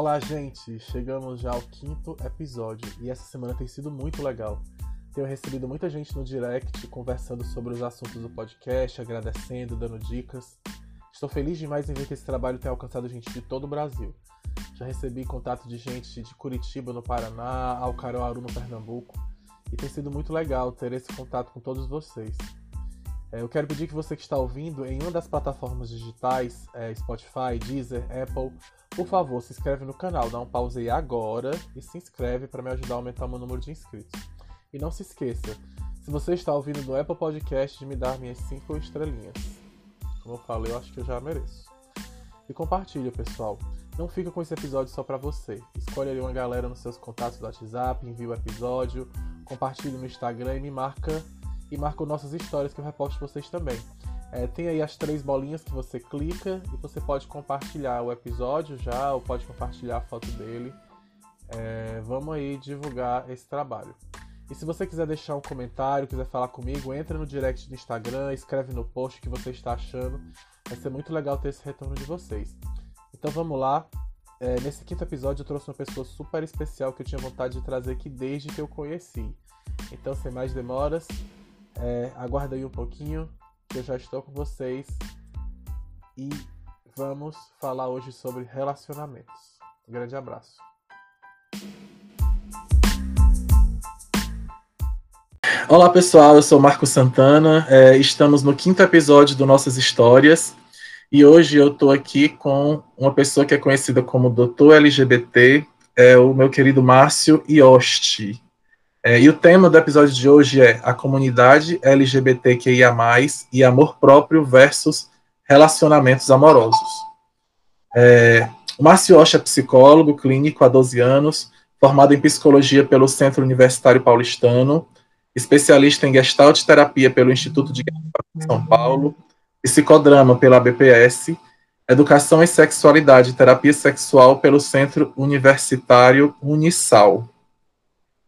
Olá, gente! Chegamos já ao quinto episódio e essa semana tem sido muito legal. Tenho recebido muita gente no direct conversando sobre os assuntos do podcast, agradecendo, dando dicas. Estou feliz demais em ver que esse trabalho tem alcançado gente de todo o Brasil. Já recebi contato de gente de Curitiba, no Paraná, Alcaruaru, no Pernambuco, e tem sido muito legal ter esse contato com todos vocês. É, eu quero pedir que você que está ouvindo em uma das plataformas digitais, é, Spotify, Deezer, Apple, por favor, se inscreve no canal, dá um pause aí agora e se inscreve para me ajudar a aumentar o meu número de inscritos. E não se esqueça, se você está ouvindo no Apple Podcast, de me dar minhas 5 estrelinhas. Como eu falei, eu acho que eu já mereço. E compartilha, pessoal. Não fica com esse episódio só para você. Escolhe ali uma galera nos seus contatos do WhatsApp, envia o episódio, compartilhe no Instagram e me marca e marca nossas histórias que eu reposto vocês também. É, tem aí as três bolinhas que você clica e você pode compartilhar o episódio já ou pode compartilhar a foto dele. É, vamos aí divulgar esse trabalho. E se você quiser deixar um comentário, quiser falar comigo, entra no direct do Instagram, escreve no post o que você está achando. Vai ser muito legal ter esse retorno de vocês. Então vamos lá. É, nesse quinto episódio eu trouxe uma pessoa super especial que eu tinha vontade de trazer aqui desde que eu conheci. Então, sem mais demoras, é, aguarda aí um pouquinho, que eu já estou com vocês e vamos falar hoje sobre relacionamentos. Um grande abraço. Olá pessoal, eu sou Marco Santana, é, estamos no quinto episódio do Nossas Histórias e hoje eu estou aqui com uma pessoa que é conhecida como Doutor LGBT, é o meu querido Márcio Iosti. É, e o tema do episódio de hoje é a comunidade LGBTQIA+, e amor próprio versus relacionamentos amorosos. É, Márcio Osh é psicólogo clínico há 12 anos, formado em psicologia pelo Centro Universitário Paulistano, especialista em gestalt terapia pelo Instituto de São Paulo, psicodrama pela BPS, educação em sexualidade e terapia sexual pelo Centro Universitário Unisal.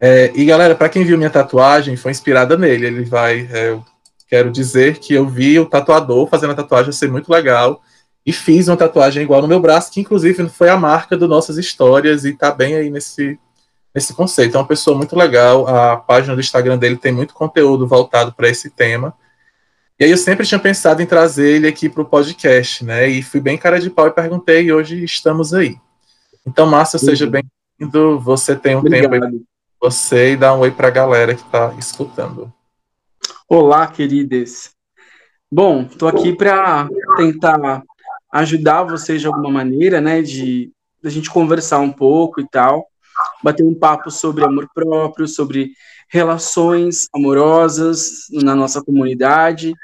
É, e galera, para quem viu minha tatuagem, foi inspirada nele. Ele vai. É, eu quero dizer que eu vi o tatuador fazendo a tatuagem, achei muito legal. E fiz uma tatuagem igual no meu braço, que inclusive foi a marca do Nossas Histórias e tá bem aí nesse, nesse conceito. É uma pessoa muito legal. A página do Instagram dele tem muito conteúdo voltado para esse tema. E aí eu sempre tinha pensado em trazer ele aqui para o podcast, né? E fui bem cara de pau e perguntei, e hoje estamos aí. Então, Márcia, seja bem-vindo. Você tem um Obrigado. tempo aí você e dar um oi para a galera que está escutando. Olá, queridas. Bom, estou aqui para tentar ajudar vocês de alguma maneira, né, de a gente conversar um pouco e tal, bater um papo sobre amor próprio, sobre relações amorosas na nossa comunidade,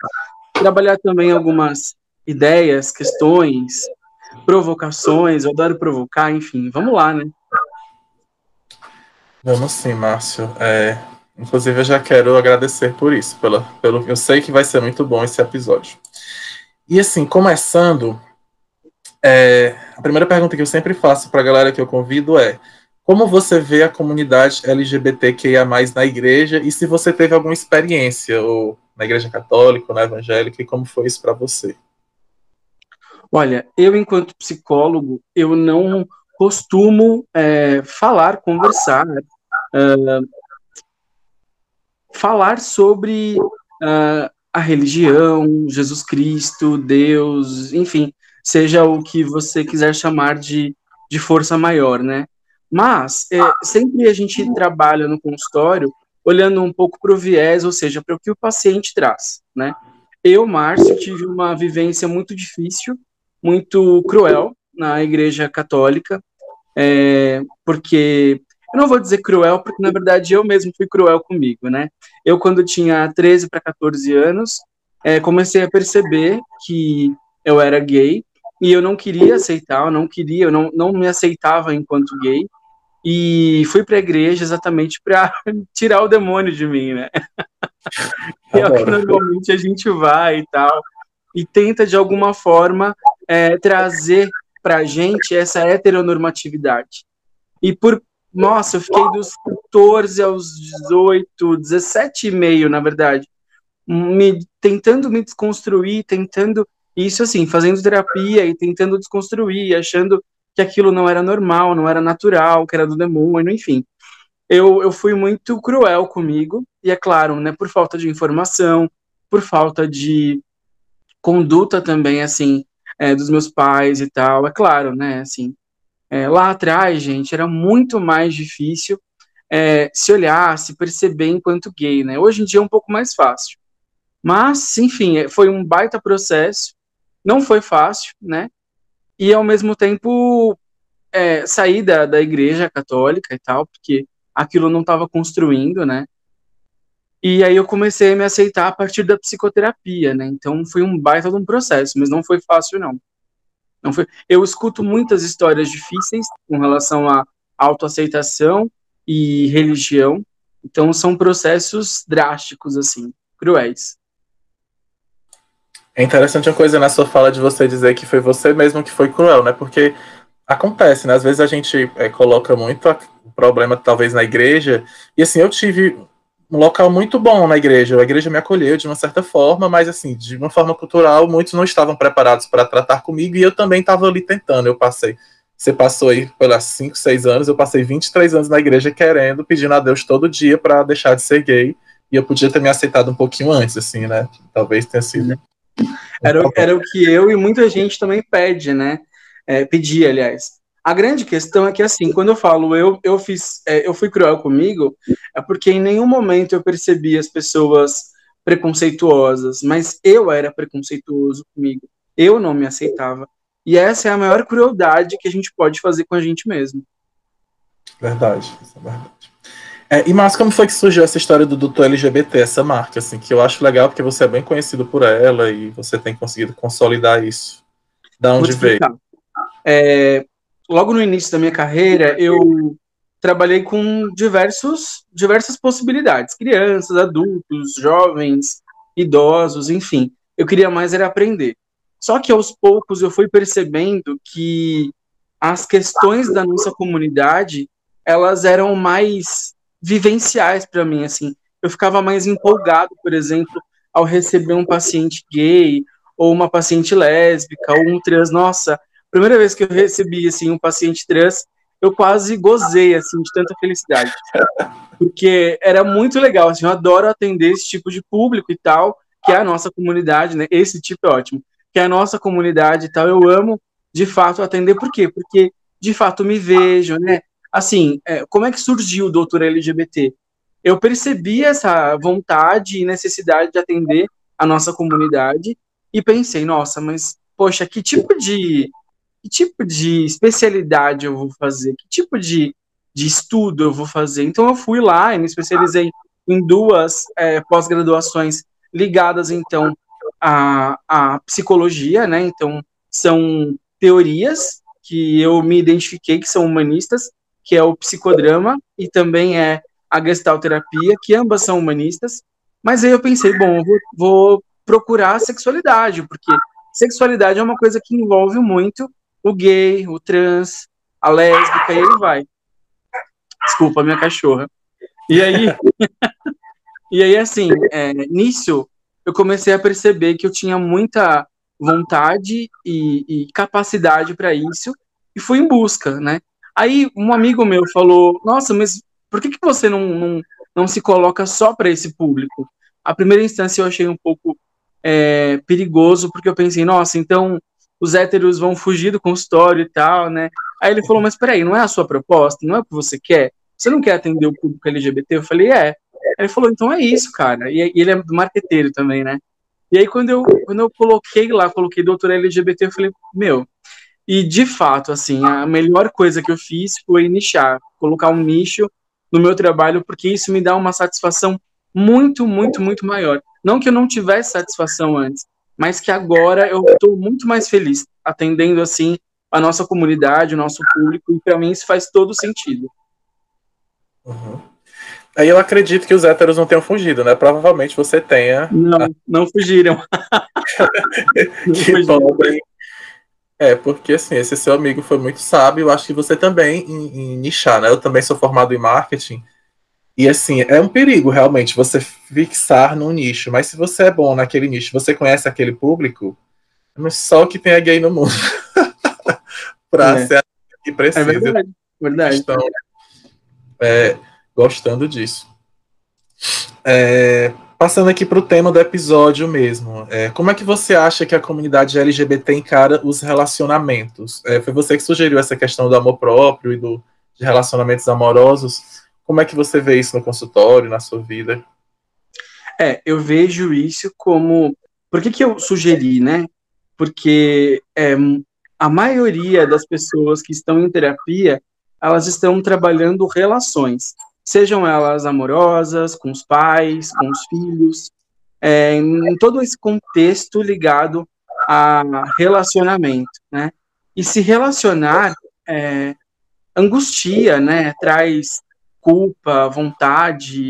trabalhar também algumas ideias, questões, provocações, eu adoro provocar, enfim, vamos lá, né? Vamos sim, Márcio. É, inclusive, eu já quero agradecer por isso. Pela, pelo, eu sei que vai ser muito bom esse episódio. E assim, começando, é, a primeira pergunta que eu sempre faço para a galera que eu convido é: como você vê a comunidade LGBTQIA na igreja e se você teve alguma experiência ou na igreja católica, ou na evangélica, e como foi isso para você? Olha, eu enquanto psicólogo, eu não costumo é, falar, conversar, uh, falar sobre uh, a religião, Jesus Cristo, Deus, enfim, seja o que você quiser chamar de, de força maior, né? Mas é, sempre a gente trabalha no consultório olhando um pouco para o viés, ou seja, para o que o paciente traz, né? Eu, Márcio, tive uma vivência muito difícil, muito cruel na Igreja Católica, é, porque eu não vou dizer cruel, porque na verdade eu mesmo fui cruel comigo, né? Eu, quando tinha 13 para 14 anos, é, comecei a perceber que eu era gay e eu não queria aceitar, eu não queria, eu não, não me aceitava enquanto gay e fui para a igreja exatamente para tirar o demônio de mim, né? é o que normalmente a gente vai e tal e tenta de alguma forma é, trazer para a gente essa heteronormatividade. E por, nossa, eu fiquei dos 14 aos 18, 17 e meio, na verdade, me, tentando me desconstruir, tentando, isso assim, fazendo terapia e tentando desconstruir, achando que aquilo não era normal, não era natural, que era do demônio, enfim. Eu, eu fui muito cruel comigo, e é claro, né, por falta de informação, por falta de conduta também, assim, é, dos meus pais e tal, é claro, né, assim, é, lá atrás, gente, era muito mais difícil é, se olhar, se perceber enquanto gay, né, hoje em dia é um pouco mais fácil, mas, enfim, é, foi um baita processo, não foi fácil, né, e ao mesmo tempo é, sair da, da igreja católica e tal, porque aquilo não estava construindo, né, e aí eu comecei a me aceitar a partir da psicoterapia, né? Então foi um baita de um processo, mas não foi fácil não. Não foi. Eu escuto muitas histórias difíceis com relação à autoaceitação e religião. Então são processos drásticos assim, cruéis. É interessante uma coisa na sua fala de você dizer que foi você mesmo que foi cruel, né? Porque acontece, né? Às vezes a gente é, coloca muito o problema talvez na igreja. E assim, eu tive um local muito bom na igreja. A igreja me acolheu de uma certa forma, mas assim, de uma forma cultural, muitos não estavam preparados para tratar comigo e eu também estava ali tentando. Eu passei. Você passou aí pelas 5, 6 anos, eu passei 23 anos na igreja querendo, pedindo a Deus todo dia para deixar de ser gay. E eu podia ter me aceitado um pouquinho antes, assim, né? Talvez tenha sido. Era, era o que eu e muita gente também pede, né? É, pedia, aliás. A grande questão é que, assim, quando eu falo eu, eu fiz, é, eu fui cruel comigo, é porque em nenhum momento eu percebi as pessoas preconceituosas, mas eu era preconceituoso comigo. Eu não me aceitava. E essa é a maior crueldade que a gente pode fazer com a gente mesmo. Verdade, isso é verdade. É, e Márcio, como foi que surgiu essa história do doutor LGBT, essa marca, assim, que eu acho legal porque você é bem conhecido por ela e você tem conseguido consolidar isso. Da onde veio? É, logo no início da minha carreira, eu trabalhei com diversos, diversas possibilidades, crianças, adultos, jovens, idosos, enfim. Eu queria mais era aprender. Só que aos poucos eu fui percebendo que as questões da nossa comunidade, elas eram mais vivenciais para mim, assim. Eu ficava mais empolgado, por exemplo, ao receber um paciente gay ou uma paciente lésbica ou um trans, nossa, primeira vez que eu recebi assim um paciente trans, eu quase gozei assim de tanta felicidade. Porque era muito legal, assim, eu adoro atender esse tipo de público e tal, que é a nossa comunidade, né? Esse tipo é ótimo. Que é a nossa comunidade e tal, eu amo de fato atender por quê? Porque de fato me vejo, né? Assim, é, como é que surgiu o doutor LGBT? Eu percebi essa vontade e necessidade de atender a nossa comunidade e pensei, nossa, mas poxa, que tipo de que tipo de especialidade eu vou fazer, que tipo de, de estudo eu vou fazer. Então eu fui lá e me especializei em duas é, pós-graduações ligadas então à, à psicologia, né? Então são teorias que eu me identifiquei que são humanistas, que é o psicodrama e também é a gestalterapia, que ambas são humanistas. Mas aí eu pensei, bom, eu vou, vou procurar a sexualidade, porque sexualidade é uma coisa que envolve muito o gay, o trans, a lésbica, e ele vai. Desculpa, minha cachorra. E aí, e aí assim, é, nisso, eu comecei a perceber que eu tinha muita vontade e, e capacidade para isso, e fui em busca, né? Aí um amigo meu falou, nossa, mas por que, que você não, não, não se coloca só para esse público? A primeira instância eu achei um pouco é, perigoso, porque eu pensei, nossa, então os héteros vão fugir do consultório e tal, né? Aí ele falou, mas peraí, não é a sua proposta? Não é o que você quer? Você não quer atender o público LGBT? Eu falei, é. Ele falou, então é isso, cara. E, ele é marqueteiro também, né? E aí quando eu, quando eu coloquei lá, coloquei doutor LGBT, eu falei, meu... E de fato, assim, a melhor coisa que eu fiz foi nichar, colocar um nicho no meu trabalho, porque isso me dá uma satisfação muito, muito, muito maior. Não que eu não tivesse satisfação antes, mas que agora eu estou muito mais feliz atendendo assim a nossa comunidade, o nosso público, e para mim isso faz todo sentido. Uhum. Aí eu acredito que os héteros não tenham fugido, né? Provavelmente você tenha. Não, não fugiram. que pobre. É, porque assim, esse seu amigo foi muito sábio, eu acho que você também em, em nichar, né? Eu também sou formado em marketing, e assim, é um perigo realmente você fixar num nicho, mas se você é bom naquele nicho, você conhece aquele público, mas só que tem a gay no mundo para é. ser que precisa. É verdade, verdade. Estão é, gostando disso. É, passando aqui para o tema do episódio mesmo, é, como é que você acha que a comunidade LGBT encara os relacionamentos? É, foi você que sugeriu essa questão do amor próprio e do, de relacionamentos amorosos. Como é que você vê isso no consultório, na sua vida? É, eu vejo isso como. Por que, que eu sugeri, né? Porque é, a maioria das pessoas que estão em terapia, elas estão trabalhando relações sejam elas amorosas, com os pais, com os filhos, é, em todo esse contexto ligado a relacionamento, né? E se relacionar é, angustia, né? Traz culpa, vontade,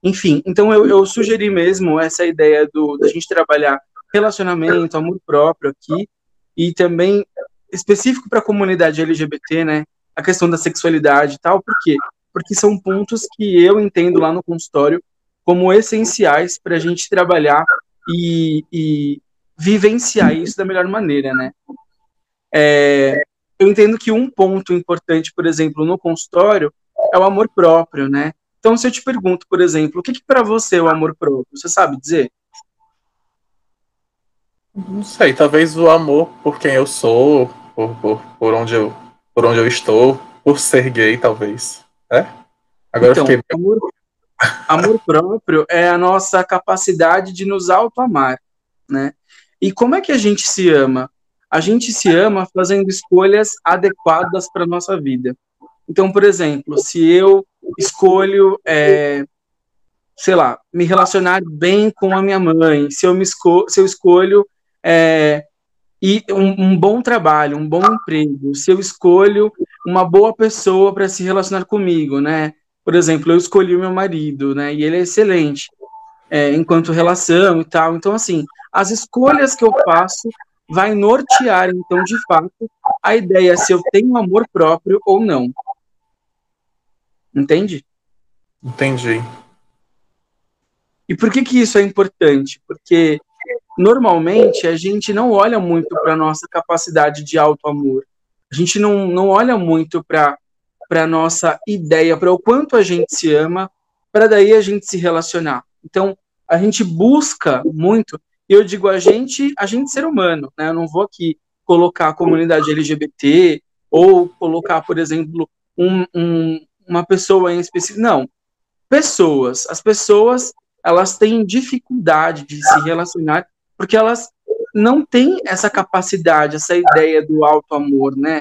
enfim. Então eu, eu sugeri mesmo essa ideia do da gente trabalhar relacionamento, amor próprio aqui e também específico para a comunidade LGBT, né? A questão da sexualidade e tal, porque porque são pontos que eu entendo lá no consultório como essenciais para a gente trabalhar e, e, vivenciar isso da melhor maneira, né? É, eu entendo que um ponto importante, por exemplo, no consultório é o amor próprio, né? Então, se eu te pergunto, por exemplo, o que, que para você é o amor próprio? Você sabe dizer? Não sei, talvez o amor por quem eu sou, por, por, por, onde, eu, por onde eu estou, por ser gay, talvez. É? Agora então, fiquei... amor, amor próprio é a nossa capacidade de nos auto-amar, né? E como é que a gente se ama? A gente se ama fazendo escolhas adequadas para nossa vida. Então, por exemplo, se eu escolho, é, sei lá, me relacionar bem com a minha mãe, se eu, me esco se eu escolho é, e um, um, bom trabalho, um bom emprego, se eu escolho uma boa pessoa para se relacionar comigo, né? Por exemplo, eu escolhi o meu marido, né? E ele é excelente é, enquanto relação e tal. Então, assim, as escolhas que eu faço vai nortear, então, de fato, a ideia se eu tenho amor próprio ou não. Entende? Entendi. E por que que isso é importante? Porque normalmente a gente não olha muito para a nossa capacidade de auto-amor. A gente não, não olha muito para a nossa ideia, para o quanto a gente se ama, para daí a gente se relacionar. Então, a gente busca muito, e eu digo a gente, a gente ser humano, né? Eu não vou aqui colocar a comunidade LGBT ou colocar, por exemplo, um, um, uma pessoa em específico. Não. Pessoas. As pessoas, elas têm dificuldade de se relacionar porque elas não têm essa capacidade, essa ideia do alto amor, né?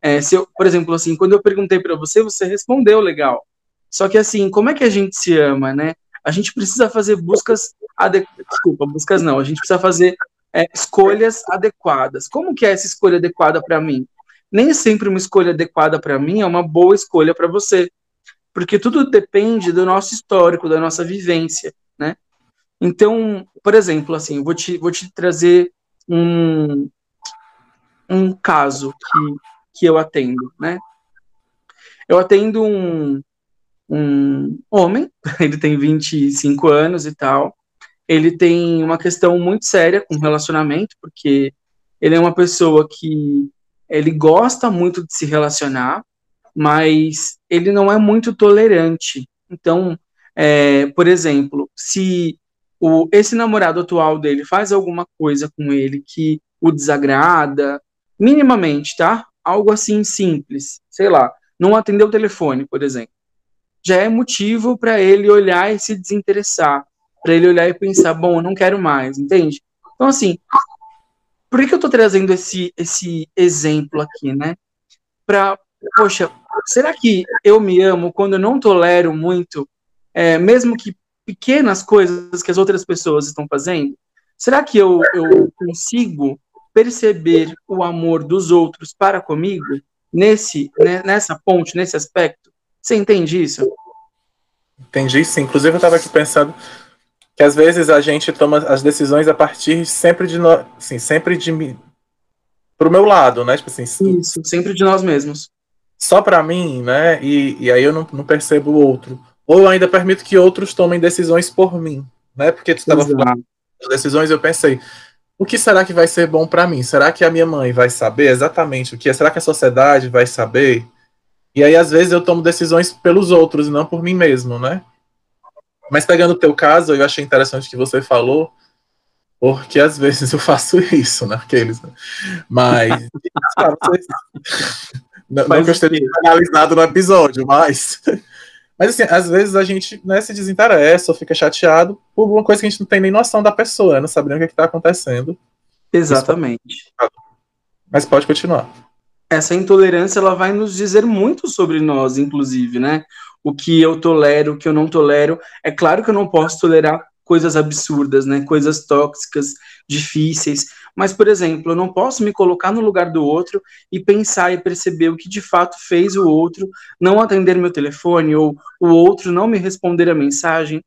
É, se eu, por exemplo, assim, quando eu perguntei para você, você respondeu legal. Só que assim, como é que a gente se ama, né? A gente precisa fazer buscas adequadas. Desculpa, buscas não. A gente precisa fazer é, escolhas adequadas. Como que é essa escolha adequada para mim? Nem sempre uma escolha adequada para mim é uma boa escolha para você, porque tudo depende do nosso histórico, da nossa vivência, né? Então, por exemplo, assim, vou te, vou te trazer um, um caso que, que eu atendo, né? Eu atendo um, um homem, ele tem 25 anos e tal, ele tem uma questão muito séria com relacionamento, porque ele é uma pessoa que ele gosta muito de se relacionar, mas ele não é muito tolerante. Então, é, por exemplo, se o, esse namorado atual dele faz alguma coisa com ele que o desagrada, minimamente, tá? Algo assim simples, sei lá, não atendeu o telefone, por exemplo. Já é motivo para ele olhar e se desinteressar, para ele olhar e pensar, bom, eu não quero mais, entende? Então, assim, por que, que eu estou trazendo esse, esse exemplo aqui, né? Para, poxa, será que eu me amo quando eu não tolero muito, é, mesmo que pequenas coisas que as outras pessoas estão fazendo? Será que eu, eu consigo perceber o amor dos outros para comigo nesse né, nessa ponte, nesse aspecto? Você entende isso? Entendi, sim. Inclusive, eu estava aqui pensando que às vezes a gente toma as decisões a partir sempre de nós, assim, sempre de mim, pro meu lado, né? Tipo assim, isso, sempre de nós mesmos. Só para mim, né? E, e aí eu não, não percebo o outro. Ou eu ainda permito que outros tomem decisões por mim, né? Porque tu estava falando de decisões, eu pensei, o que será que vai ser bom para mim? Será que a minha mãe vai saber exatamente o que é? Será que a sociedade vai saber? E aí, às vezes, eu tomo decisões pelos outros, não por mim mesmo, né? Mas pegando o teu caso, eu achei interessante que você falou, porque às vezes eu faço isso, né? Aqueles, né? Mas. não, não gostaria de analisado no episódio, mas. Mas assim, às vezes a gente né, se desinteressa ou fica chateado por uma coisa que a gente não tem nem noção da pessoa, né? não sabe nem o que é está acontecendo. Exatamente. Mas pode continuar. Essa intolerância ela vai nos dizer muito sobre nós, inclusive, né? O que eu tolero, o que eu não tolero. É claro que eu não posso tolerar coisas absurdas, né? Coisas tóxicas, difíceis. Mas, por exemplo, eu não posso me colocar no lugar do outro e pensar e perceber o que de fato fez o outro não atender meu telefone ou o outro não me responder a mensagem.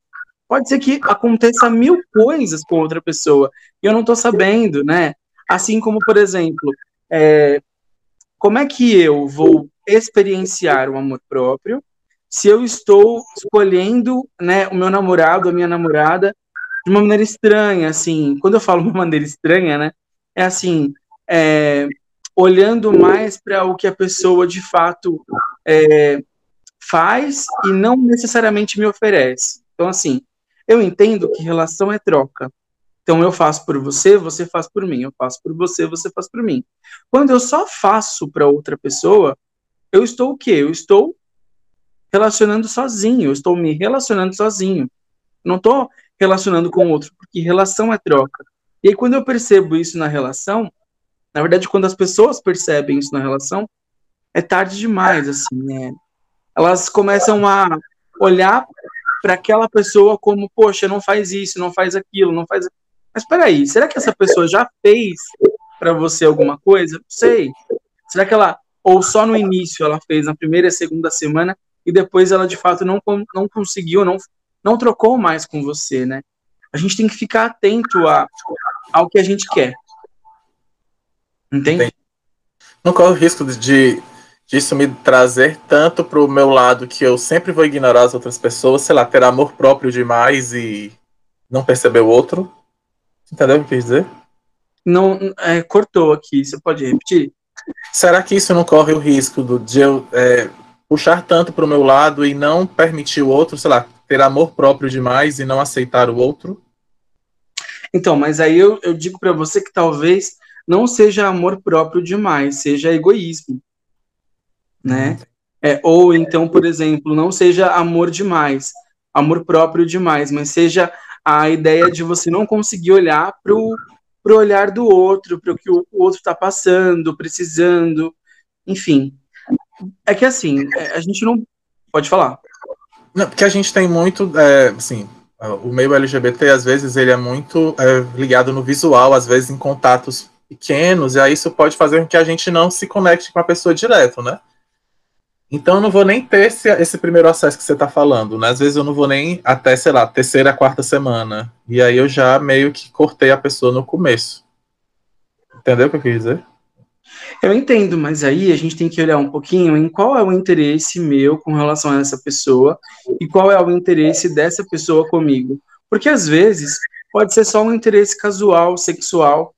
Pode ser que aconteça mil coisas com outra pessoa e eu não estou sabendo, né? Assim como, por exemplo, é, como é que eu vou experienciar o amor próprio se eu estou escolhendo, né, o meu namorado, a minha namorada, de uma maneira estranha, assim. Quando eu falo uma maneira estranha, né, é assim, é, olhando mais para o que a pessoa de fato é, faz e não necessariamente me oferece. Então, assim, eu entendo que relação é troca. Então, eu faço por você, você faz por mim. Eu faço por você, você faz por mim. Quando eu só faço para outra pessoa, eu estou o quê? Eu estou relacionando sozinho, eu estou me relacionando sozinho. Não estou relacionando com outro, porque relação é troca. E aí, quando eu percebo isso na relação, na verdade, quando as pessoas percebem isso na relação, é tarde demais, assim, né? Elas começam a olhar para aquela pessoa como, poxa, não faz isso, não faz aquilo, não faz. Mas peraí, será que essa pessoa já fez para você alguma coisa? Não sei. Será que ela, ou só no início ela fez, na primeira e segunda semana, e depois ela de fato não, não conseguiu, não, não trocou mais com você, né? A gente tem que ficar atento a, ao que a gente quer. Entende? Não corre o risco de disso me trazer tanto para o meu lado que eu sempre vou ignorar as outras pessoas, sei lá, ter amor próprio demais e não perceber o outro. Entendeu o que eu quis dizer? Não, é, cortou aqui, você pode repetir? Será que isso não corre o risco do, de eu é, puxar tanto para o meu lado e não permitir o outro, sei lá, ter amor próprio demais e não aceitar o outro? Então, mas aí eu, eu digo para você que talvez não seja amor próprio demais, seja egoísmo, né? Uhum. É, ou então, por exemplo, não seja amor demais, amor próprio demais, mas seja a ideia de você não conseguir olhar para o olhar do outro, para o que o outro está passando, precisando, enfim. É que assim, é, a gente não. Pode falar. Não, porque a gente tem muito. É, assim, o meio LGBT, às vezes, ele é muito é, ligado no visual, às vezes em contatos pequenos, e aí isso pode fazer com que a gente não se conecte com a pessoa direto, né? Então eu não vou nem ter esse, esse primeiro acesso que você está falando, né? Às vezes eu não vou nem até, sei lá, terceira, quarta semana. E aí eu já meio que cortei a pessoa no começo. Entendeu o que eu quis dizer? Eu entendo, mas aí a gente tem que olhar um pouquinho em qual é o interesse meu com relação a essa pessoa e qual é o interesse dessa pessoa comigo. Porque às vezes pode ser só um interesse casual, sexual,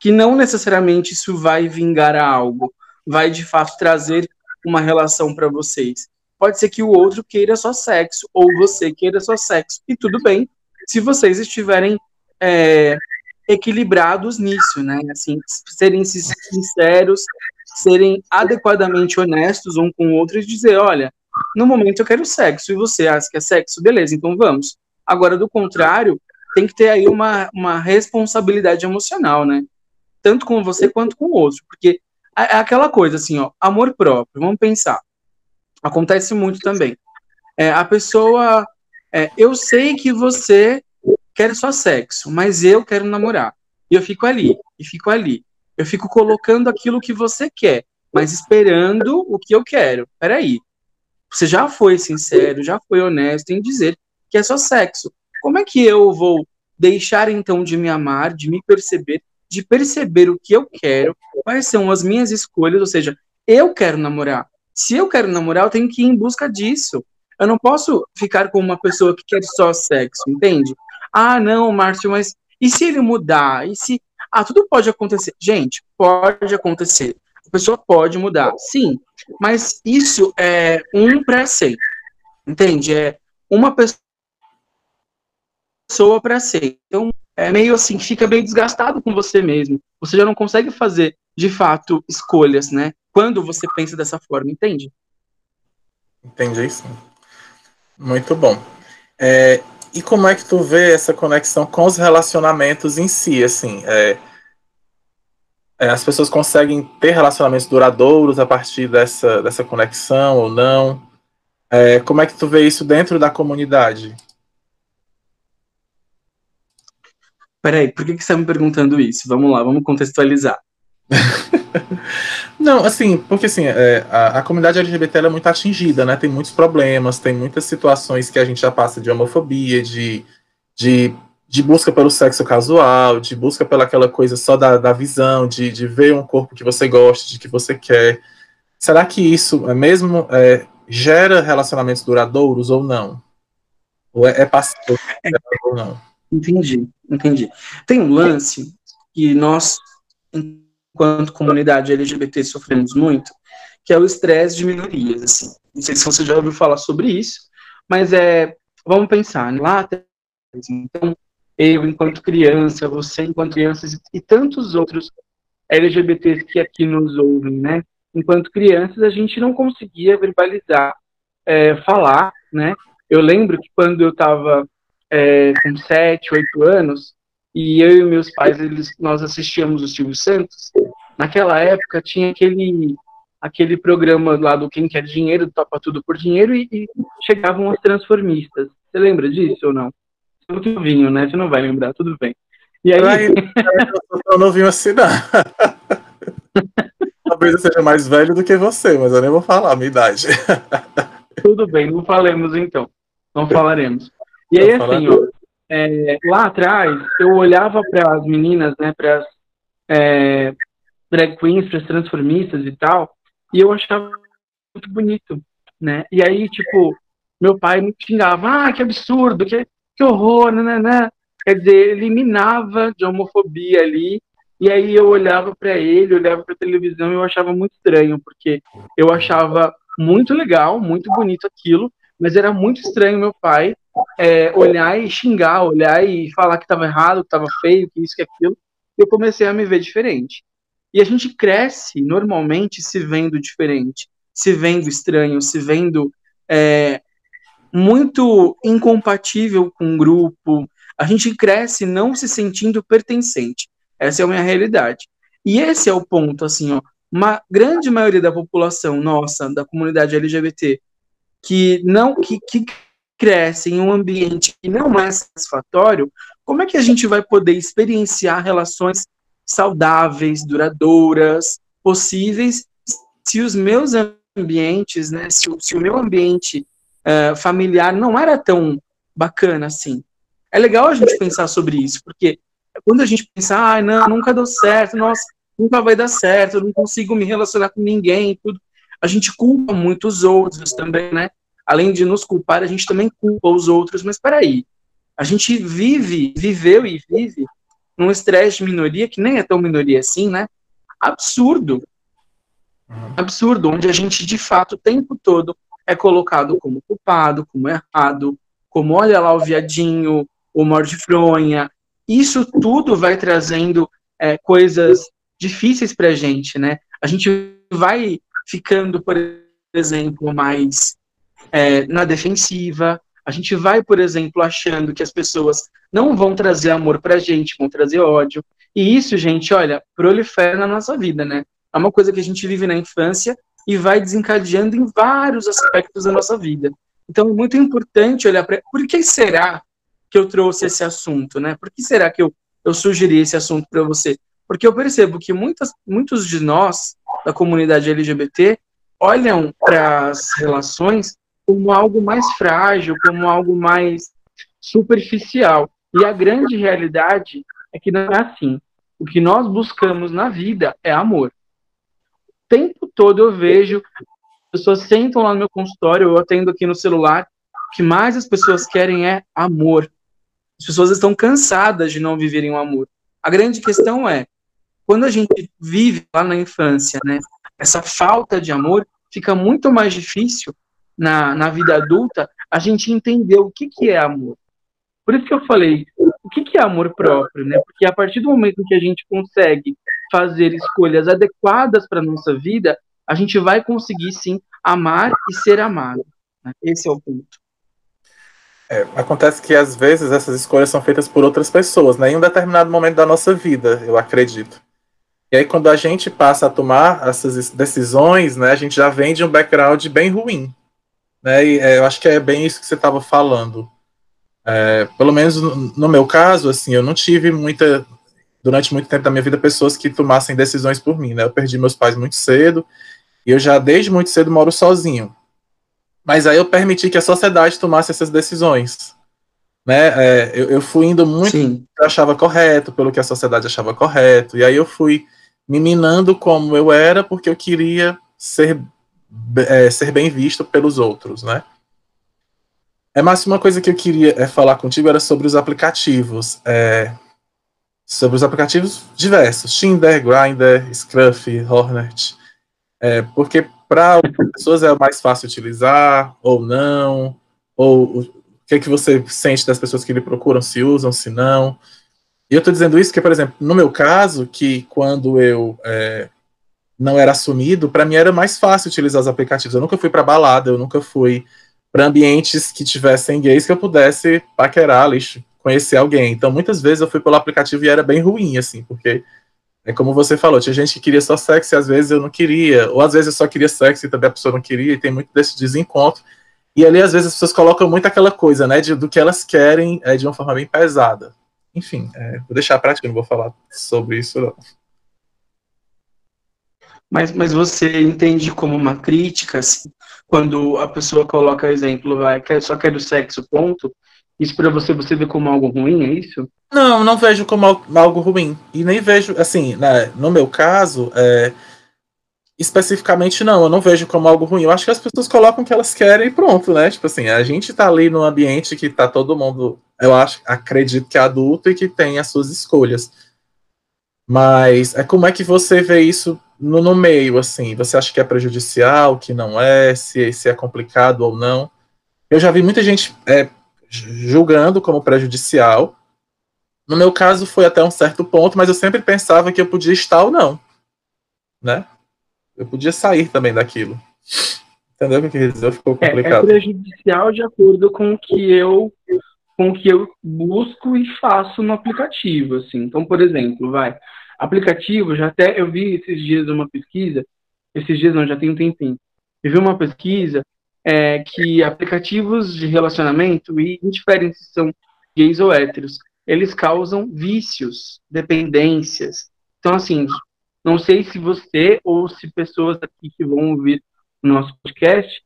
que não necessariamente isso vai vingar a algo, vai de fato trazer uma relação para vocês. Pode ser que o outro queira só sexo, ou você queira só sexo, e tudo bem, se vocês estiverem é, equilibrados nisso, né? Assim, serem sinceros, serem adequadamente honestos um com o outro e dizer, olha, no momento eu quero sexo, e você acha que é sexo? Beleza, então vamos. Agora, do contrário, tem que ter aí uma, uma responsabilidade emocional, né? Tanto com você quanto com o outro, porque é, é aquela coisa assim, ó, amor próprio, vamos pensar. Acontece muito também. É, a pessoa, é, eu sei que você quero só sexo, mas eu quero namorar. E eu fico ali, e fico ali. Eu fico colocando aquilo que você quer, mas esperando o que eu quero. Peraí. Você já foi sincero, já foi honesto em dizer que é só sexo. Como é que eu vou deixar então de me amar, de me perceber, de perceber o que eu quero, quais são as minhas escolhas, ou seja, eu quero namorar. Se eu quero namorar, eu tenho que ir em busca disso. Eu não posso ficar com uma pessoa que quer só sexo, entende? Ah, não, Márcio, mas e se ele mudar? E se. Ah, tudo pode acontecer. Gente, pode acontecer. A pessoa pode mudar, sim. Mas isso é um pré-aceito. Entende? É uma pessoa pré-aceito. Então, é meio assim, fica bem desgastado com você mesmo. Você já não consegue fazer, de fato, escolhas, né? Quando você pensa dessa forma, entende? Entendi, sim. Muito bom. É, e como é que tu vê essa conexão com os relacionamentos em si, assim? É, é, as pessoas conseguem ter relacionamentos duradouros a partir dessa, dessa conexão ou não? É, como é que tu vê isso dentro da comunidade? Peraí, por que, que você está me perguntando isso? Vamos lá, vamos contextualizar. Não, assim, porque assim, é, a, a, comunidade LGBT é muito atingida, né? Tem muitos problemas, tem muitas situações que a gente já passa de homofobia, de, de, de busca pelo sexo casual, de busca pela aquela coisa só da, da visão, de, de ver um corpo que você gosta, de que você quer. Será que isso é mesmo é, gera relacionamentos duradouros ou não? Ou é, é passivo é, ou não? Entendi, entendi. Tem um lance que nós enquanto comunidade LGBT, sofremos muito, que é o estresse de minorias. Assim. Não sei se você já ouviu falar sobre isso, mas é, vamos pensar, né? lá então, eu enquanto criança, você enquanto criança e tantos outros LGBTs que aqui nos ouvem, né? Enquanto crianças, a gente não conseguia verbalizar, é, falar, né? Eu lembro que quando eu estava é, com 7, 8 anos, e eu e meus pais, eles, nós assistíamos o Silvio Santos. Naquela época tinha aquele aquele programa lá do Quem Quer Dinheiro, Topa Tudo por Dinheiro, e, e chegavam as transformistas. Você lembra disso ou não? Você é muito novinho, né? Você não vai lembrar, tudo bem. E aí... Eu não vim assim, não. Talvez eu seja mais velho do que você, mas eu nem vou falar a minha idade. Tudo bem, não falemos então. Não falaremos. E aí, assim, ó, é, lá atrás, eu olhava para as meninas, né, para as é, drag queens, para as transformistas e tal, e eu achava muito bonito, né? E aí, tipo, meu pai me xingava, ah, que absurdo, que, que horror, né, né, né. Quer dizer, eliminava de homofobia ali, e aí eu olhava para ele, olhava para a televisão e eu achava muito estranho, porque eu achava muito legal, muito bonito aquilo, mas era muito estranho meu pai é, olhar e xingar, olhar e falar que estava errado, que estava feio, que isso, que aquilo, eu comecei a me ver diferente. E a gente cresce normalmente se vendo diferente, se vendo estranho, se vendo é, muito incompatível com o grupo. A gente cresce não se sentindo pertencente. Essa é a minha realidade. E esse é o ponto, assim, ó. Uma grande maioria da população nossa, da comunidade LGBT, que não que, que cresce em um ambiente que não é satisfatório, como é que a gente vai poder experienciar relações saudáveis, duradouras, possíveis, se os meus ambientes, né, se, se o meu ambiente uh, familiar não era tão bacana assim? É legal a gente pensar sobre isso, porque quando a gente pensa, ah, não, nunca deu certo, nossa, nunca vai dar certo, eu não consigo me relacionar com ninguém, tudo, a gente culpa muito os outros também, né? Além de nos culpar, a gente também culpa os outros. Mas peraí, a gente vive, viveu e vive num estresse de minoria que nem é tão minoria assim, né? Absurdo. Uhum. Absurdo, onde a gente, de fato, o tempo todo é colocado como culpado, como errado, como olha lá o viadinho, o mordifronha. Isso tudo vai trazendo é, coisas difíceis pra gente, né? A gente vai ficando, por exemplo, mais é, na defensiva. A gente vai, por exemplo, achando que as pessoas não vão trazer amor pra gente, vão trazer ódio. E isso, gente, olha, prolifera na nossa vida, né? É uma coisa que a gente vive na infância e vai desencadeando em vários aspectos da nossa vida. Então, é muito importante olhar para. Por que será que eu trouxe esse assunto, né? Por que será que eu, eu sugeri esse assunto para você? Porque eu percebo que muitas, muitos de nós, da comunidade LGBT, olham para as relações como algo mais frágil, como algo mais superficial. E a grande realidade é que não é assim. O que nós buscamos na vida é amor. O tempo todo eu vejo pessoas sentam lá no meu consultório, eu atendo aqui no celular, o que mais as pessoas querem é amor. As pessoas estão cansadas de não viverem o amor. A grande questão é, quando a gente vive lá na infância, né, essa falta de amor, fica muito mais difícil na, na vida adulta a gente entender o que, que é amor. Por isso que eu falei, o que, que é amor próprio, né? Porque a partir do momento que a gente consegue fazer escolhas adequadas para nossa vida, a gente vai conseguir sim amar e ser amado. Né? Esse é o ponto. É, acontece que às vezes essas escolhas são feitas por outras pessoas, né? Em um determinado momento da nossa vida, eu acredito. E aí quando a gente passa a tomar essas decisões, né, a gente já vem de um background bem ruim, né? E é, eu acho que é bem isso que você estava falando. É, pelo menos no, no, meu caso, assim, eu não tive muita durante muito tempo da minha vida pessoas que tomassem decisões por mim, né? Eu perdi meus pais muito cedo e eu já desde muito cedo moro sozinho. Mas aí eu permiti que a sociedade tomasse essas decisões. Né? É, eu, eu, fui indo muito Sim. que eu achava correto, pelo que a sociedade achava correto. E aí eu fui me minando como eu era, porque eu queria ser, é, ser bem visto pelos outros, né? É, mais uma coisa que eu queria é, falar contigo era sobre os aplicativos. É, sobre os aplicativos diversos, Tinder, Grindr, Scruff, Hornet. É, porque para algumas pessoas é mais fácil utilizar ou não, ou o que é que você sente das pessoas que lhe procuram, se usam, se não. E eu estou dizendo isso porque, por exemplo, no meu caso, que quando eu é, não era assumido, para mim era mais fácil utilizar os aplicativos. Eu nunca fui para balada, eu nunca fui para ambientes que tivessem gays que eu pudesse paquerar, lixo, conhecer alguém. Então, muitas vezes eu fui pelo aplicativo e era bem ruim, assim, porque é como você falou, tinha gente que queria só sexo e às vezes eu não queria, ou às vezes eu só queria sexo e também a pessoa não queria, e tem muito desse desencontro. E ali, às vezes, as pessoas colocam muito aquela coisa, né, de, do que elas querem é, de uma forma bem pesada. Enfim, é, vou deixar a prática, não vou falar sobre isso, não. Mas, mas você entende como uma crítica, assim, quando a pessoa coloca exemplo, vai, só quer o sexo, ponto, isso para você, você vê como algo ruim, é isso? Não, não vejo como algo ruim. E nem vejo, assim, né, no meu caso, é, especificamente não, eu não vejo como algo ruim. Eu acho que as pessoas colocam o que elas querem e pronto, né? Tipo assim, a gente tá ali num ambiente que tá todo mundo, eu acho, acredito que é adulto e que tem as suas escolhas. Mas é como é que você vê isso no, no meio, assim? Você acha que é prejudicial, que não é, se, se é complicado ou não? Eu já vi muita gente é, julgando como prejudicial. No meu caso foi até um certo ponto, mas eu sempre pensava que eu podia estar ou não, né? Eu podia sair também daquilo. Entendeu o que eu queria dizer? Ficou complicado. É, é prejudicial de acordo com o que eu com o que eu busco e faço no aplicativo, assim. Então, por exemplo, vai, aplicativo, já até eu vi esses dias uma pesquisa, esses dias não, já tem um tempinho. Eu vi uma pesquisa é que aplicativos de relacionamento, e indiferente se são gays ou héteros, eles causam vícios, dependências. Então, assim, não sei se você ou se pessoas aqui que vão ouvir o nosso podcast,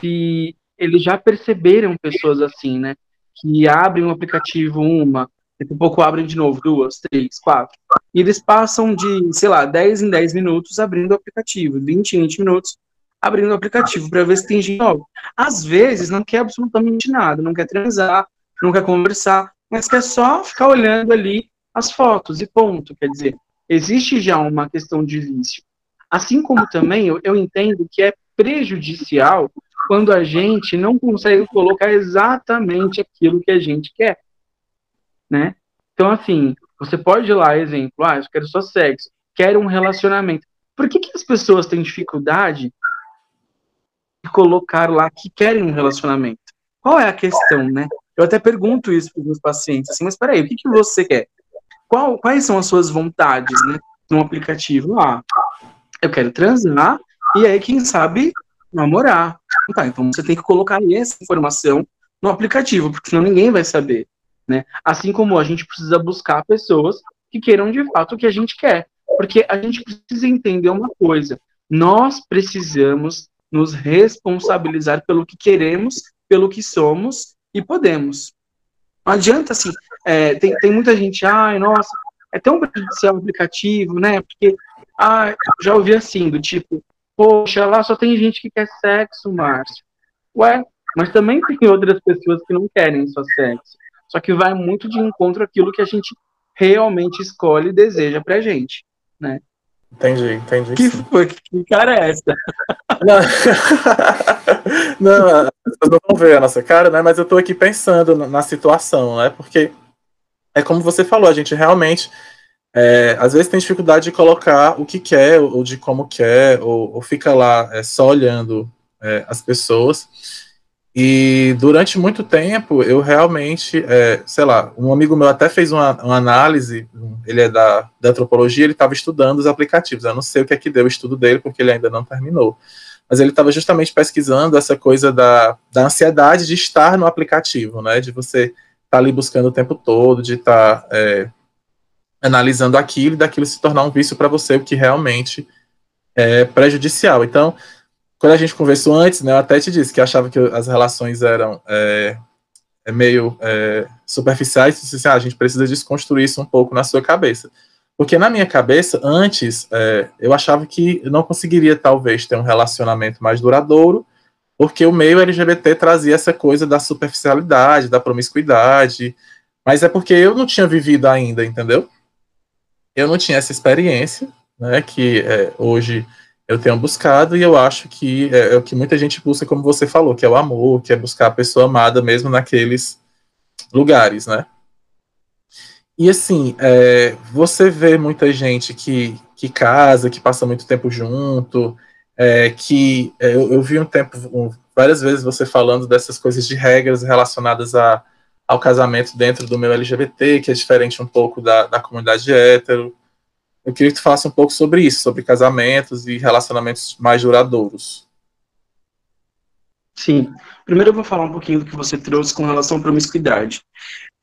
se eles já perceberam pessoas assim, né? Que abrem um aplicativo uma, daqui a pouco abrem de novo duas, três, quatro. E eles passam de, sei lá, 10 em 10 minutos abrindo o aplicativo, 20 em 20 minutos abrindo o aplicativo para ver se tem gente nova. Às vezes não quer absolutamente nada, não quer transar, não quer conversar, mas quer só ficar olhando ali as fotos e ponto. Quer dizer, existe já uma questão de vício. Assim como também eu, eu entendo que é prejudicial quando a gente não consegue colocar exatamente aquilo que a gente quer, né? Então, assim, você pode ir lá, exemplo, ah, eu quero só sexo, quero um relacionamento. Por que, que as pessoas têm dificuldade colocar lá que querem um relacionamento. Qual é a questão, né? Eu até pergunto isso para os meus pacientes, assim, mas peraí, o que, que você quer? Qual, quais são as suas vontades, né? No aplicativo, ah, eu quero transar, e aí, quem sabe, namorar. Tá, então você tem que colocar essa informação no aplicativo, porque senão ninguém vai saber, né? Assim como a gente precisa buscar pessoas que queiram de fato o que a gente quer. Porque a gente precisa entender uma coisa, nós precisamos nos responsabilizar pelo que queremos, pelo que somos e podemos. Não adianta, assim, é, tem, tem muita gente, ai, nossa, é tão prejudicial o aplicativo, né? Porque, ah, já ouvi assim, do tipo, poxa, lá só tem gente que quer sexo, Márcio. Ué, mas também tem outras pessoas que não querem só sexo. Só que vai muito de encontro àquilo que a gente realmente escolhe e deseja pra gente, né? Entendi, entendi. Que, foi, que cara é essa? Não, as pessoas não vão ver a nossa cara, né? Mas eu tô aqui pensando na situação, né? Porque é como você falou, a gente realmente é, às vezes tem dificuldade de colocar o que quer, ou de como quer, ou, ou fica lá é, só olhando é, as pessoas. E durante muito tempo, eu realmente, é, sei lá, um amigo meu até fez uma, uma análise, ele é da, da antropologia, ele estava estudando os aplicativos. Eu não sei o que é que deu o estudo dele, porque ele ainda não terminou. Mas ele estava justamente pesquisando essa coisa da, da ansiedade de estar no aplicativo, né? De você estar tá ali buscando o tempo todo, de estar tá, é, analisando aquilo e daquilo se tornar um vício para você, o que realmente é prejudicial. Então, quando a gente conversou antes, né, eu até te disse que achava que as relações eram é, é meio é, superficiais, e assim, ah, a gente precisa desconstruir isso um pouco na sua cabeça. Porque na minha cabeça, antes, é, eu achava que eu não conseguiria, talvez, ter um relacionamento mais duradouro, porque o meio LGBT trazia essa coisa da superficialidade, da promiscuidade, mas é porque eu não tinha vivido ainda, entendeu? eu não tinha essa experiência, né, que é, hoje eu tenho buscado e eu acho que é, é, o que muita gente busca, como você falou, que é o amor, que é buscar a pessoa amada mesmo naqueles lugares, né? E assim, é, você vê muita gente que, que casa, que passa muito tempo junto, é, que é, eu, eu, vi um tempo, um, várias vezes você falando dessas coisas de regras relacionadas a, ao casamento dentro do meu LGBT, que é diferente um pouco da, da comunidade hétero. Eu queria que tu falasse um pouco sobre isso, sobre casamentos e relacionamentos mais duradouros. Sim. Primeiro eu vou falar um pouquinho do que você trouxe com relação à promiscuidade.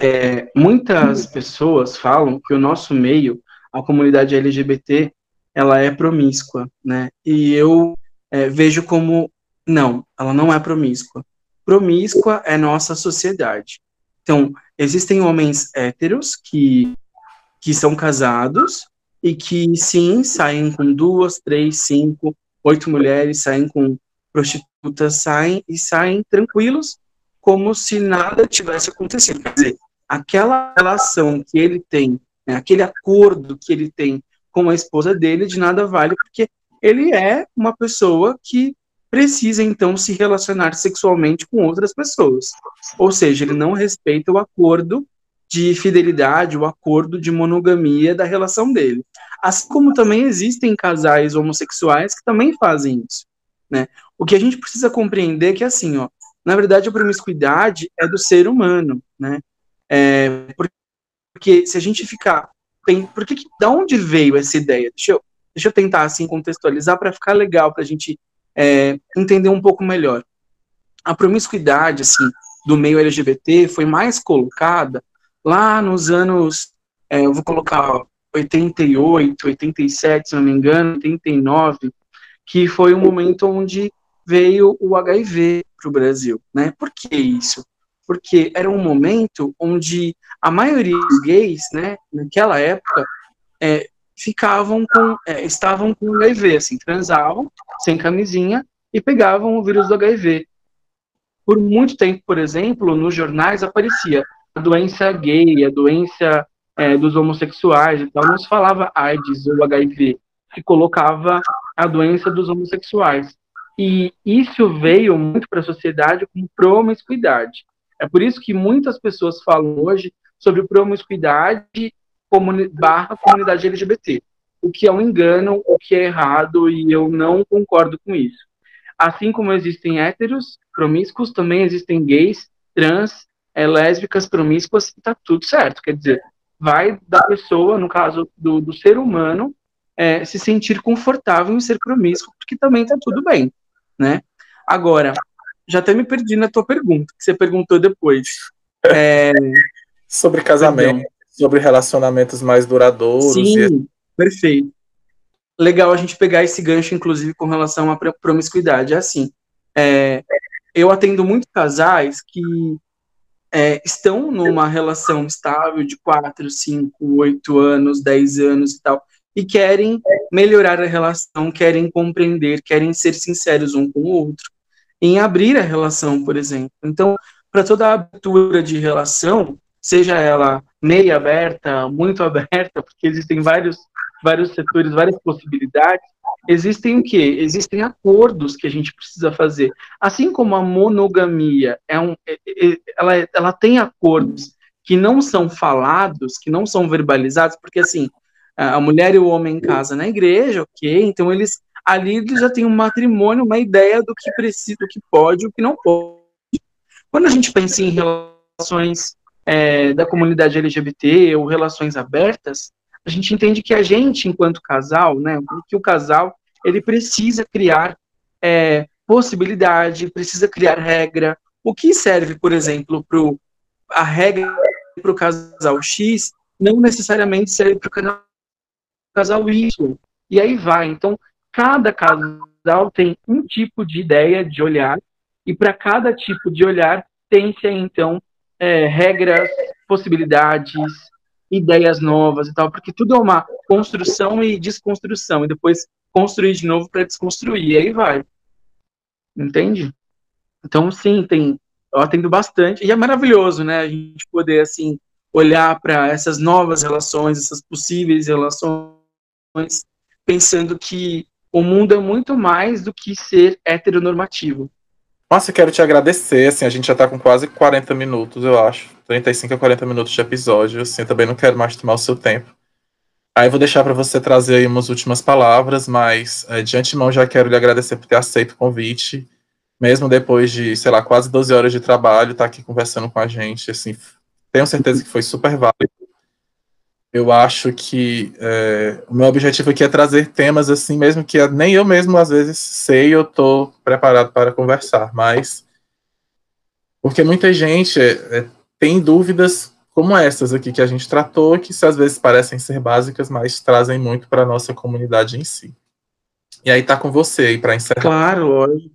É, muitas pessoas falam que o nosso meio, a comunidade LGBT, ela é promíscua, né? E eu é, vejo como não, ela não é promíscua. Promíscua é nossa sociedade. Então, existem homens héteros que, que são casados e que, sim, saem com duas, três, cinco, oito mulheres, saem com prostitutas, saem e saem tranquilos, como se nada tivesse acontecido. Quer dizer, aquela relação que ele tem, né, aquele acordo que ele tem com a esposa dele, de nada vale, porque ele é uma pessoa que precisa então se relacionar sexualmente com outras pessoas. Ou seja, ele não respeita o acordo de fidelidade, o acordo de monogamia da relação dele. Assim como também existem casais homossexuais que também fazem isso, né? O que a gente precisa compreender é que assim, ó, na verdade a promiscuidade é do ser humano, né? É, porque se a gente ficar tem, por que, da onde veio essa ideia? Deixa eu, deixa eu tentar assim contextualizar para ficar legal para a gente é, entender um pouco melhor. A promiscuidade, assim, do meio LGBT foi mais colocada lá nos anos, é, eu vou colocar 88, 87, se não me engano, 89, que foi um momento onde veio o HIV para o Brasil, né? Por que isso? Porque era um momento onde a maioria dos gays, né, naquela época, é, ficavam com, é, estavam com HIV, assim, transavam sem camisinha e pegavam o vírus do HIV. Por muito tempo, por exemplo, nos jornais aparecia a doença gay, a doença é, dos homossexuais e tal, não se falava AIDS ou HIV, se colocava a doença dos homossexuais. E isso veio muito para a sociedade com promiscuidade. É por isso que muitas pessoas falam hoje sobre promiscuidade comuni barra comunidade LGBT, o que é um engano, o que é errado, e eu não concordo com isso. Assim como existem héteros promíscuos, também existem gays, trans, é, lésbicas promíscuas, e tá tudo certo. Quer dizer, vai da pessoa, no caso do, do ser humano, é, se sentir confortável em ser promíscuo, porque também tá tudo bem, né? Agora, já até me perdi na tua pergunta, que você perguntou depois. É... Sobre casamento. Perdão sobre relacionamentos mais duradouros. Sim, e... perfeito. Legal a gente pegar esse gancho, inclusive, com relação à promiscuidade. É assim, é, eu atendo muitos casais que é, estão numa relação estável de 4, 5, 8 anos, 10 anos e tal, e querem melhorar a relação, querem compreender, querem ser sinceros um com o outro, em abrir a relação, por exemplo. Então, para toda a abertura de relação, seja ela meia aberta, muito aberta, porque existem vários, vários setores, várias possibilidades, existem o quê? Existem acordos que a gente precisa fazer. Assim como a monogamia é um, é, é, ela, ela tem acordos que não são falados, que não são verbalizados, porque assim, a mulher e o homem em casa na igreja, ok, então eles ali eles já têm um matrimônio, uma ideia do que precisa, do que pode, o que não pode. Quando a gente pensa em relações é, da comunidade LGBT ou relações abertas, a gente entende que a gente, enquanto casal, né, que o casal ele precisa criar é, possibilidade, precisa criar regra. O que serve, por exemplo, para a regra para o casal X não necessariamente serve para o casal Y. E aí vai. Então, cada casal tem um tipo de ideia de olhar, e para cada tipo de olhar tem-se, então, é, regras, possibilidades, ideias novas e tal, porque tudo é uma construção e desconstrução, e depois construir de novo para desconstruir, e aí vai. Entende? Então, sim, tem. Eu atendo bastante, e é maravilhoso, né? A gente poder, assim, olhar para essas novas relações, essas possíveis relações, pensando que o mundo é muito mais do que ser heteronormativo. Nossa, quero te agradecer, assim, a gente já tá com quase 40 minutos, eu acho. 35 a 40 minutos de episódio, assim, eu também não quero mais tomar o seu tempo. Aí vou deixar para você trazer aí umas últimas palavras, mas é, de antemão já quero lhe agradecer por ter aceito o convite, mesmo depois de, sei lá, quase 12 horas de trabalho, tá aqui conversando com a gente, assim, tenho certeza que foi super válido. Eu acho que é, o meu objetivo aqui é trazer temas assim, mesmo que nem eu mesmo às vezes sei, eu estou preparado para conversar, mas porque muita gente é, tem dúvidas como essas aqui que a gente tratou, que às vezes parecem ser básicas, mas trazem muito para a nossa comunidade em si. E aí tá com você aí para encerrar. Claro, lógico.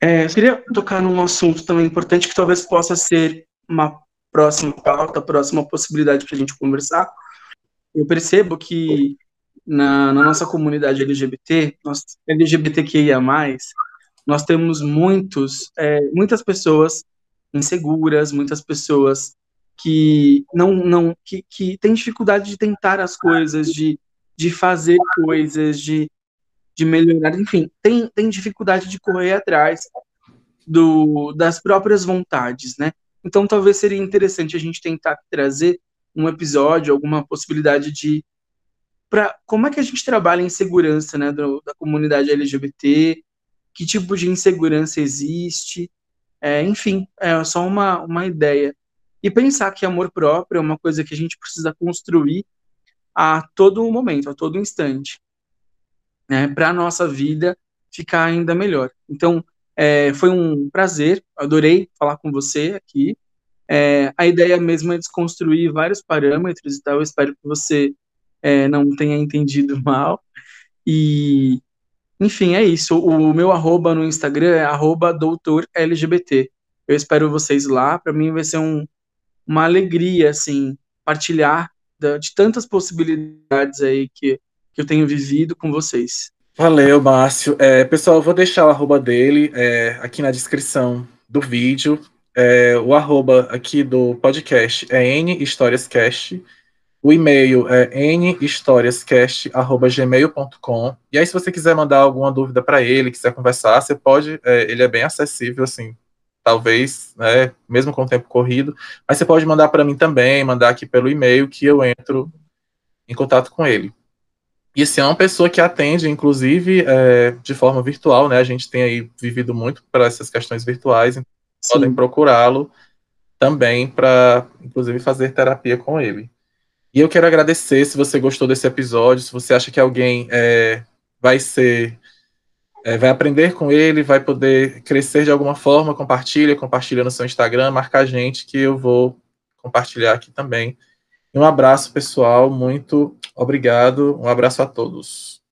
É, eu queria tocar num assunto também importante que talvez possa ser uma próxima pauta, próxima possibilidade para a gente conversar, eu percebo que na, na, nossa comunidade LGBT, nós, LGBTQIA+, nós temos muitos, é, muitas pessoas inseguras, muitas pessoas que não, não que, que têm dificuldade de tentar as coisas, de, de fazer coisas, de, de melhorar, enfim, tem, tem dificuldade de correr atrás do, das próprias vontades, né? Então, talvez seria interessante a gente tentar trazer um episódio, alguma possibilidade de para como é que a gente trabalha em segurança, né, do, da comunidade LGBT, que tipo de insegurança existe, é, enfim, é só uma, uma ideia. E pensar que amor próprio é uma coisa que a gente precisa construir a todo momento, a todo instante, né, para a nossa vida ficar ainda melhor. Então, é, foi um prazer, adorei falar com você aqui. É, a ideia mesmo é desconstruir vários parâmetros e tal. Eu espero que você é, não tenha entendido mal. E, enfim, é isso. O meu arroba no Instagram é arroba doutorlgbt. Eu espero vocês lá. Para mim vai ser um, uma alegria, assim, partilhar de, de tantas possibilidades aí que, que eu tenho vivido com vocês. Valeu, Márcio. É, pessoal, eu vou deixar o arroba dele é, aqui na descrição do vídeo. É, o arroba aqui do podcast é nhistóriascast. O e-mail é nhistoriascast.gmail.com. E aí, se você quiser mandar alguma dúvida para ele, quiser conversar, você pode. É, ele é bem acessível, assim, talvez, né, mesmo com o tempo corrido. Mas você pode mandar para mim também, mandar aqui pelo e-mail que eu entro em contato com ele. E esse é uma pessoa que atende, inclusive, é, de forma virtual, né? A gente tem aí vivido muito para essas questões virtuais, então podem procurá-lo também para, inclusive, fazer terapia com ele. E eu quero agradecer se você gostou desse episódio, se você acha que alguém é, vai ser, é, vai aprender com ele, vai poder crescer de alguma forma, compartilha, compartilha no seu Instagram, marca a gente que eu vou compartilhar aqui também. Um abraço, pessoal. Muito obrigado. Um abraço a todos.